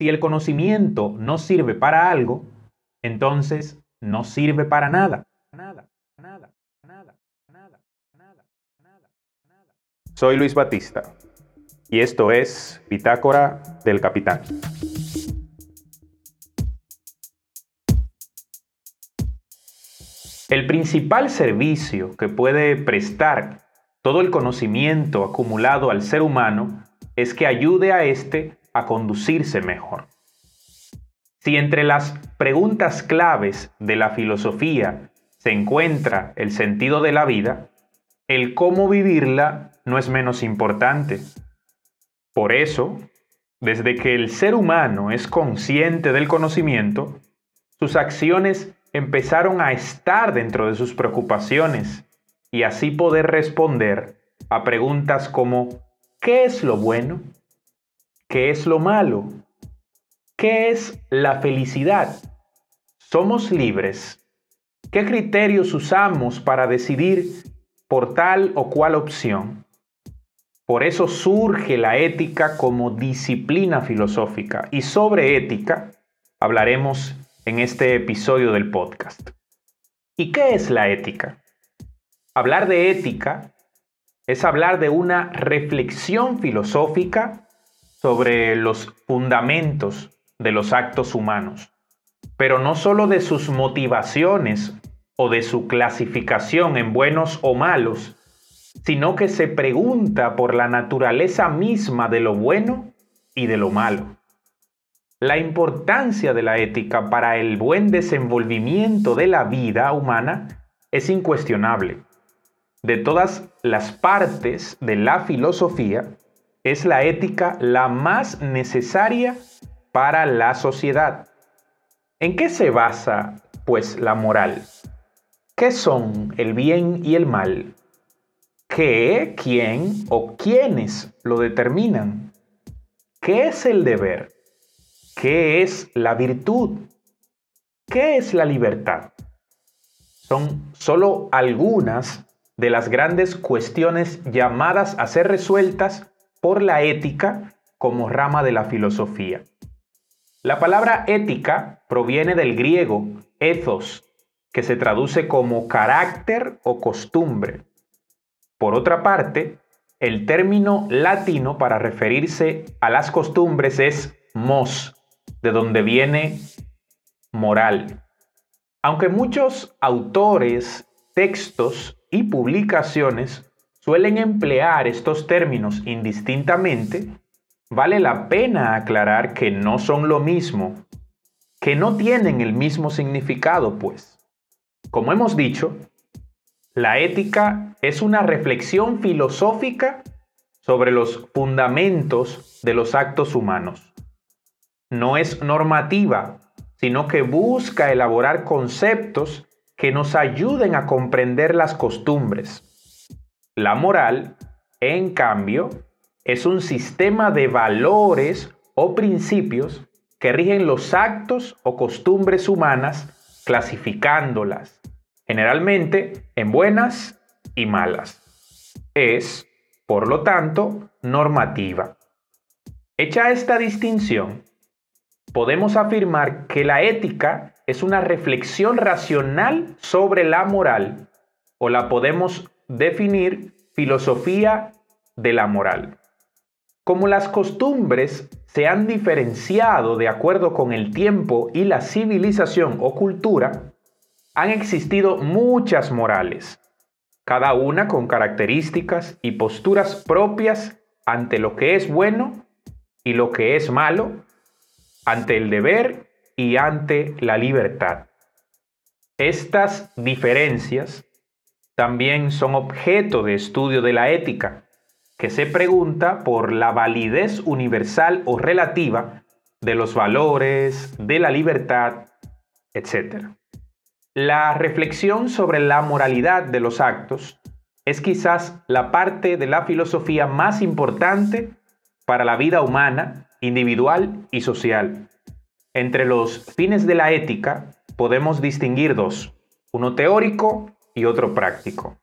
Si el conocimiento no sirve para algo, entonces no sirve para nada. Nada, nada, nada, nada, nada, nada, nada. Soy Luis Batista y esto es Bitácora del Capitán. El principal servicio que puede prestar todo el conocimiento acumulado al ser humano es que ayude a éste a conducirse mejor. Si entre las preguntas claves de la filosofía se encuentra el sentido de la vida, el cómo vivirla no es menos importante. Por eso, desde que el ser humano es consciente del conocimiento, sus acciones empezaron a estar dentro de sus preocupaciones y así poder responder a preguntas como ¿qué es lo bueno? ¿Qué es lo malo? ¿Qué es la felicidad? ¿Somos libres? ¿Qué criterios usamos para decidir por tal o cual opción? Por eso surge la ética como disciplina filosófica y sobre ética hablaremos en este episodio del podcast. ¿Y qué es la ética? Hablar de ética es hablar de una reflexión filosófica sobre los fundamentos de los actos humanos, pero no sólo de sus motivaciones o de su clasificación en buenos o malos, sino que se pregunta por la naturaleza misma de lo bueno y de lo malo. La importancia de la ética para el buen desenvolvimiento de la vida humana es incuestionable. De todas las partes de la filosofía, es la ética la más necesaria para la sociedad. ¿En qué se basa, pues, la moral? ¿Qué son el bien y el mal? ¿Qué, quién o quiénes lo determinan? ¿Qué es el deber? ¿Qué es la virtud? ¿Qué es la libertad? Son solo algunas de las grandes cuestiones llamadas a ser resueltas por la ética como rama de la filosofía. La palabra ética proviene del griego ethos, que se traduce como carácter o costumbre. Por otra parte, el término latino para referirse a las costumbres es mos, de donde viene moral. Aunque muchos autores, textos y publicaciones suelen emplear estos términos indistintamente, vale la pena aclarar que no son lo mismo, que no tienen el mismo significado, pues. Como hemos dicho, la ética es una reflexión filosófica sobre los fundamentos de los actos humanos no es normativa, sino que busca elaborar conceptos que nos ayuden a comprender las costumbres. La moral, en cambio, es un sistema de valores o principios que rigen los actos o costumbres humanas clasificándolas, generalmente en buenas y malas. Es, por lo tanto, normativa. Hecha esta distinción, podemos afirmar que la ética es una reflexión racional sobre la moral o la podemos definir filosofía de la moral. Como las costumbres se han diferenciado de acuerdo con el tiempo y la civilización o cultura, han existido muchas morales, cada una con características y posturas propias ante lo que es bueno y lo que es malo ante el deber y ante la libertad. Estas diferencias también son objeto de estudio de la ética, que se pregunta por la validez universal o relativa de los valores, de la libertad, etc. La reflexión sobre la moralidad de los actos es quizás la parte de la filosofía más importante para la vida humana individual y social. Entre los fines de la ética podemos distinguir dos, uno teórico y otro práctico.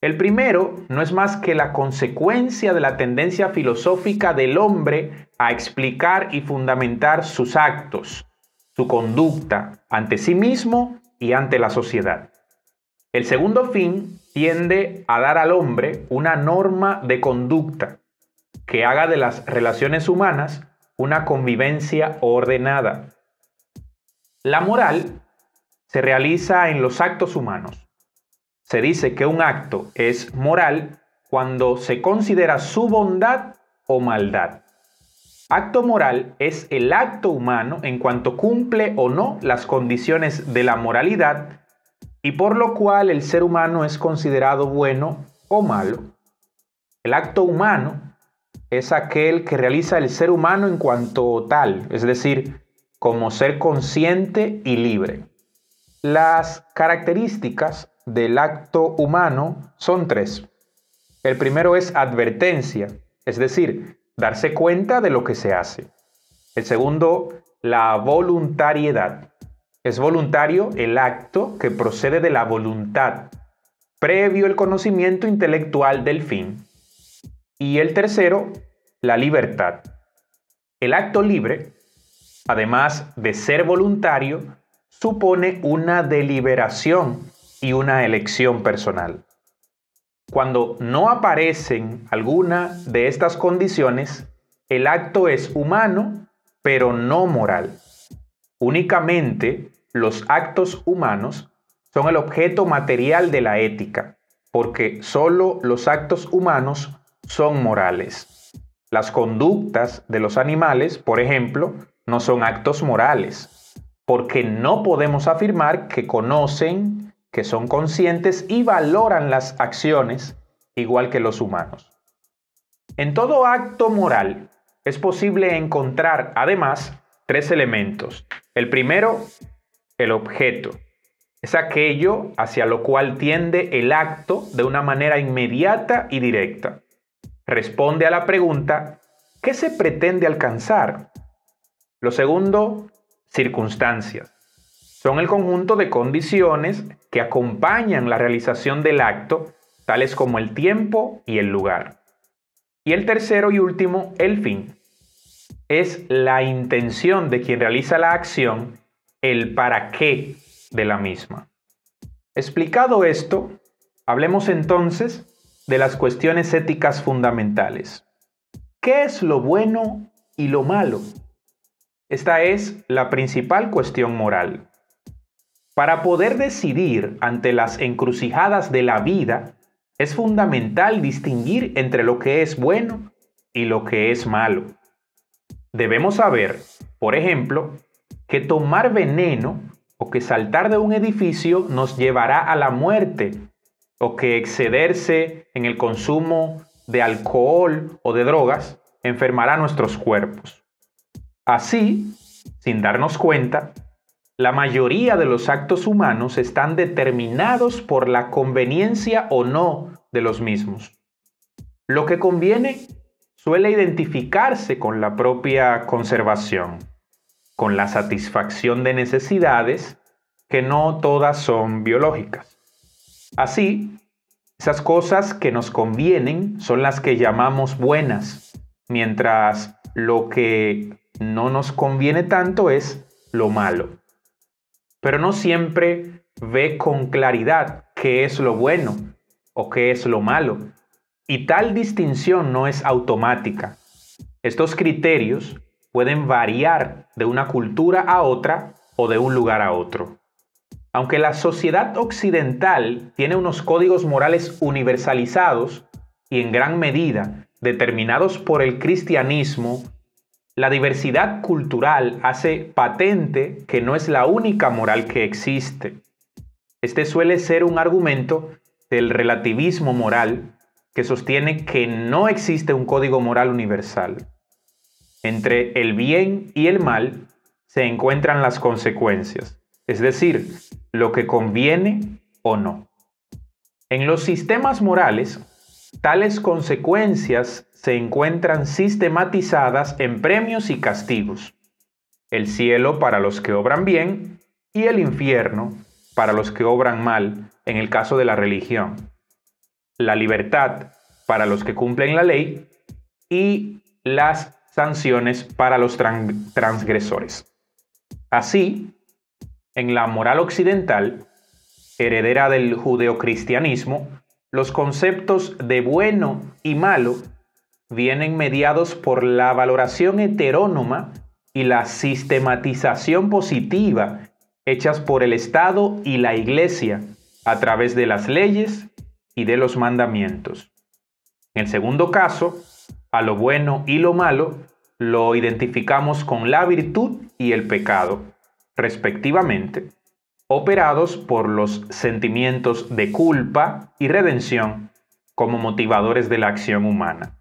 El primero no es más que la consecuencia de la tendencia filosófica del hombre a explicar y fundamentar sus actos, su conducta ante sí mismo y ante la sociedad. El segundo fin tiende a dar al hombre una norma de conducta que haga de las relaciones humanas una convivencia ordenada. La moral se realiza en los actos humanos. Se dice que un acto es moral cuando se considera su bondad o maldad. Acto moral es el acto humano en cuanto cumple o no las condiciones de la moralidad y por lo cual el ser humano es considerado bueno o malo. El acto humano es aquel que realiza el ser humano en cuanto tal, es decir, como ser consciente y libre. Las características del acto humano son tres. El primero es advertencia, es decir, darse cuenta de lo que se hace. El segundo, la voluntariedad, es voluntario el acto que procede de la voluntad, previo el conocimiento intelectual del fin. Y el tercero, la libertad. El acto libre, además de ser voluntario, supone una deliberación y una elección personal. Cuando no aparecen alguna de estas condiciones, el acto es humano, pero no moral. Únicamente los actos humanos son el objeto material de la ética, porque solo los actos humanos son morales. Las conductas de los animales, por ejemplo, no son actos morales, porque no podemos afirmar que conocen, que son conscientes y valoran las acciones igual que los humanos. En todo acto moral es posible encontrar, además, tres elementos. El primero el objeto. Es aquello hacia lo cual tiende el acto de una manera inmediata y directa. Responde a la pregunta, ¿qué se pretende alcanzar? Lo segundo, circunstancias. Son el conjunto de condiciones que acompañan la realización del acto, tales como el tiempo y el lugar. Y el tercero y último, el fin. Es la intención de quien realiza la acción el para qué de la misma. Explicado esto, hablemos entonces de las cuestiones éticas fundamentales. ¿Qué es lo bueno y lo malo? Esta es la principal cuestión moral. Para poder decidir ante las encrucijadas de la vida, es fundamental distinguir entre lo que es bueno y lo que es malo. Debemos saber, por ejemplo, que tomar veneno o que saltar de un edificio nos llevará a la muerte, o que excederse en el consumo de alcohol o de drogas enfermará nuestros cuerpos. Así, sin darnos cuenta, la mayoría de los actos humanos están determinados por la conveniencia o no de los mismos. Lo que conviene suele identificarse con la propia conservación con la satisfacción de necesidades que no todas son biológicas. Así, esas cosas que nos convienen son las que llamamos buenas, mientras lo que no nos conviene tanto es lo malo. Pero no siempre ve con claridad qué es lo bueno o qué es lo malo. Y tal distinción no es automática. Estos criterios pueden variar de una cultura a otra o de un lugar a otro. Aunque la sociedad occidental tiene unos códigos morales universalizados y en gran medida determinados por el cristianismo, la diversidad cultural hace patente que no es la única moral que existe. Este suele ser un argumento del relativismo moral que sostiene que no existe un código moral universal. Entre el bien y el mal se encuentran las consecuencias, es decir, lo que conviene o no. En los sistemas morales, tales consecuencias se encuentran sistematizadas en premios y castigos. El cielo para los que obran bien y el infierno para los que obran mal, en el caso de la religión. la libertad para los que cumplen la ley y las sanciones para los transgresores. Así, en la moral occidental, heredera del judeocristianismo, los conceptos de bueno y malo vienen mediados por la valoración heterónoma y la sistematización positiva hechas por el Estado y la Iglesia a través de las leyes y de los mandamientos. En el segundo caso, a lo bueno y lo malo lo identificamos con la virtud y el pecado, respectivamente, operados por los sentimientos de culpa y redención como motivadores de la acción humana.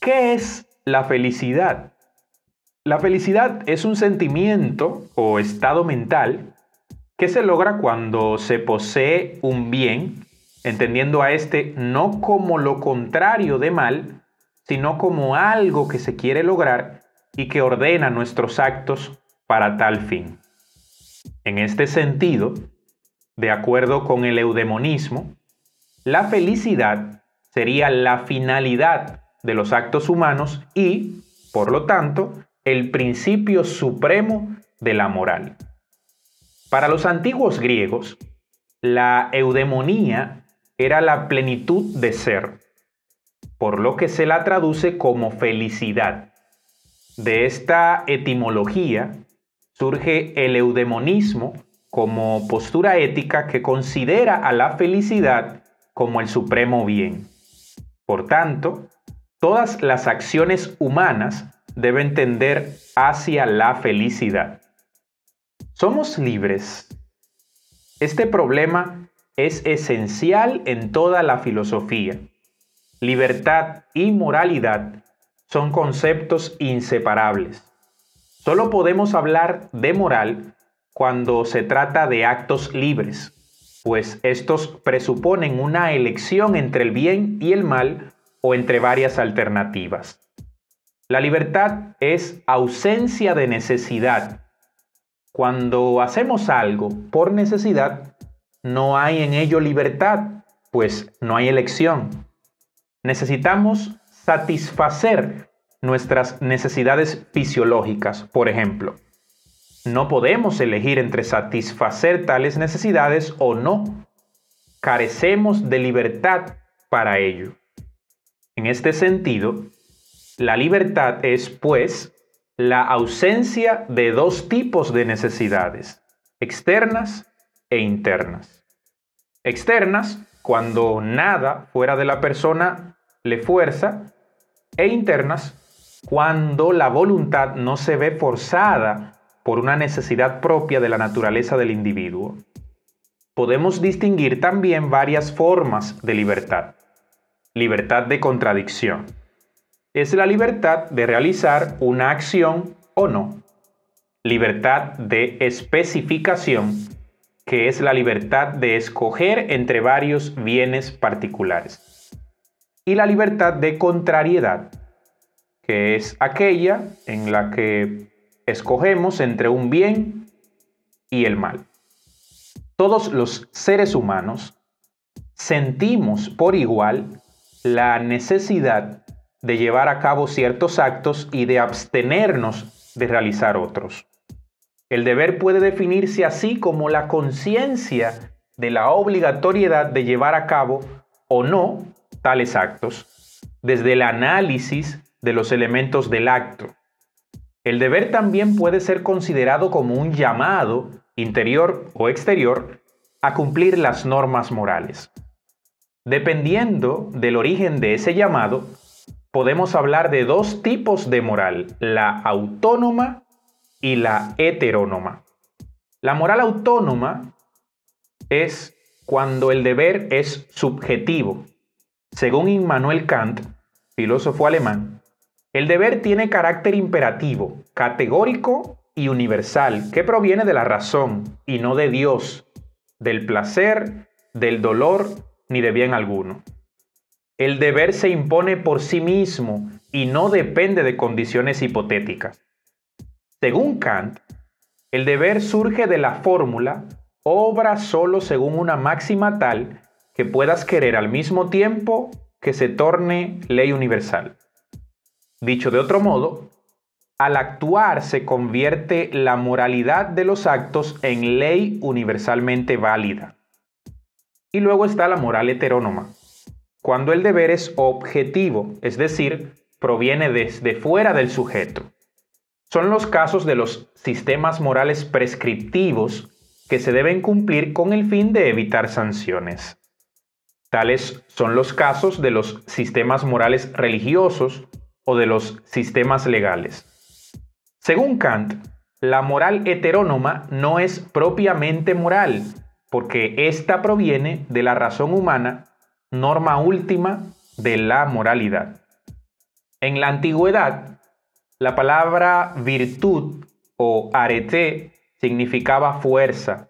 ¿Qué es la felicidad? La felicidad es un sentimiento o estado mental que se logra cuando se posee un bien, entendiendo a este no como lo contrario de mal, sino como algo que se quiere lograr y que ordena nuestros actos para tal fin. En este sentido, de acuerdo con el eudemonismo, la felicidad sería la finalidad de los actos humanos y, por lo tanto, el principio supremo de la moral. Para los antiguos griegos, la eudemonía era la plenitud de ser, por lo que se la traduce como felicidad. De esta etimología surge el eudemonismo como postura ética que considera a la felicidad como el supremo bien. Por tanto, todas las acciones humanas deben tender hacia la felicidad. ¿Somos libres? Este problema es esencial en toda la filosofía. Libertad y moralidad son conceptos inseparables. Solo podemos hablar de moral cuando se trata de actos libres, pues estos presuponen una elección entre el bien y el mal o entre varias alternativas. La libertad es ausencia de necesidad. Cuando hacemos algo por necesidad, no hay en ello libertad, pues no hay elección. Necesitamos satisfacer nuestras necesidades fisiológicas, por ejemplo. No podemos elegir entre satisfacer tales necesidades o no. Carecemos de libertad para ello. En este sentido, la libertad es, pues, la ausencia de dos tipos de necesidades, externas e internas. Externas, cuando nada fuera de la persona le fuerza, e internas, cuando la voluntad no se ve forzada por una necesidad propia de la naturaleza del individuo. Podemos distinguir también varias formas de libertad. Libertad de contradicción. Es la libertad de realizar una acción o no. Libertad de especificación, que es la libertad de escoger entre varios bienes particulares. Y la libertad de contrariedad, que es aquella en la que escogemos entre un bien y el mal. Todos los seres humanos sentimos por igual la necesidad de llevar a cabo ciertos actos y de abstenernos de realizar otros. El deber puede definirse así como la conciencia de la obligatoriedad de llevar a cabo o no tales actos, desde el análisis de los elementos del acto. El deber también puede ser considerado como un llamado, interior o exterior, a cumplir las normas morales. Dependiendo del origen de ese llamado, podemos hablar de dos tipos de moral, la autónoma y la heterónoma. La moral autónoma es cuando el deber es subjetivo. Según Immanuel Kant, filósofo alemán, el deber tiene carácter imperativo, categórico y universal, que proviene de la razón y no de Dios, del placer, del dolor ni de bien alguno. El deber se impone por sí mismo y no depende de condiciones hipotéticas. Según Kant, el deber surge de la fórmula obra solo según una máxima tal que puedas querer al mismo tiempo que se torne ley universal. Dicho de otro modo, al actuar se convierte la moralidad de los actos en ley universalmente válida. Y luego está la moral heterónoma, cuando el deber es objetivo, es decir, proviene desde fuera del sujeto. Son los casos de los sistemas morales prescriptivos que se deben cumplir con el fin de evitar sanciones. Tales son los casos de los sistemas morales religiosos o de los sistemas legales. Según Kant, la moral heterónoma no es propiamente moral, porque ésta proviene de la razón humana, norma última de la moralidad. En la antigüedad, la palabra virtud o arete significaba fuerza,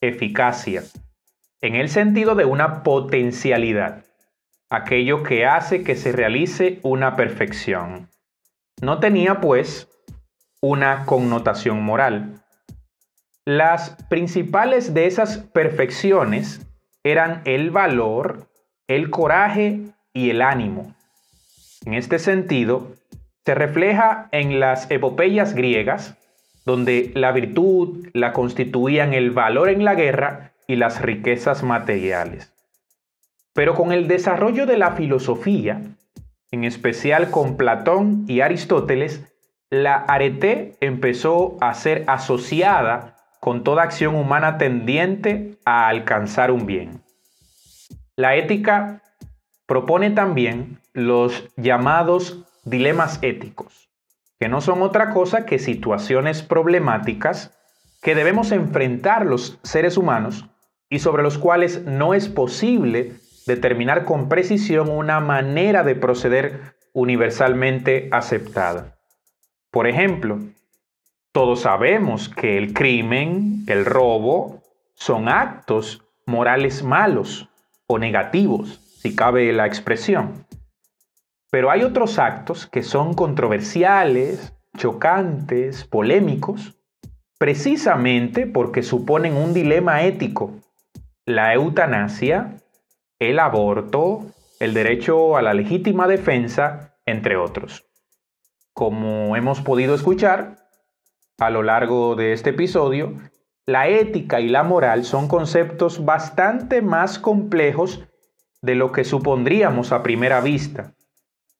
eficacia, en el sentido de una potencialidad, aquello que hace que se realice una perfección. No tenía, pues, una connotación moral. Las principales de esas perfecciones eran el valor, el coraje y el ánimo. En este sentido, se refleja en las epopeyas griegas, donde la virtud la constituían el valor en la guerra y las riquezas materiales. Pero con el desarrollo de la filosofía, en especial con Platón y Aristóteles, la arete empezó a ser asociada con toda acción humana tendiente a alcanzar un bien. La ética propone también los llamados dilemas éticos, que no son otra cosa que situaciones problemáticas que debemos enfrentar los seres humanos y sobre los cuales no es posible determinar con precisión una manera de proceder universalmente aceptada. Por ejemplo, todos sabemos que el crimen, el robo, son actos morales malos o negativos, si cabe la expresión. Pero hay otros actos que son controversiales, chocantes, polémicos, precisamente porque suponen un dilema ético la eutanasia, el aborto, el derecho a la legítima defensa, entre otros. Como hemos podido escuchar a lo largo de este episodio, la ética y la moral son conceptos bastante más complejos de lo que supondríamos a primera vista,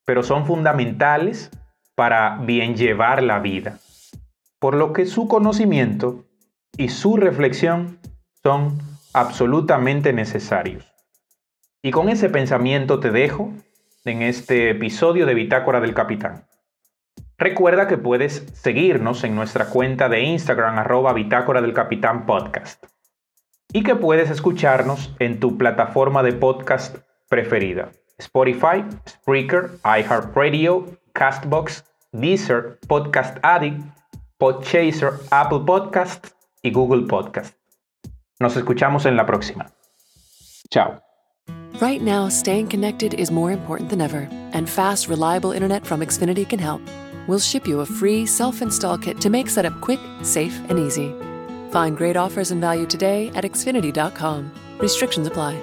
pero son fundamentales para bien llevar la vida, por lo que su conocimiento y su reflexión son absolutamente necesarios. Y con ese pensamiento te dejo en este episodio de Bitácora del Capitán. Recuerda que puedes seguirnos en nuestra cuenta de Instagram arroba Bitácora del Capitán Podcast y que puedes escucharnos en tu plataforma de podcast preferida. Spotify, Spreaker, iHeartRadio, Castbox, Deezer, Podcast Addict, Podchaser, Apple Podcast y Google Podcast. Nos escuchamos en la próxima. Chao. Right now, staying connected is more important than ever, and fast, reliable internet from Xfinity can help. We'll ship you a free self install kit to make setup quick, safe, and easy. Find great offers and value today at Xfinity.com. Restrictions apply.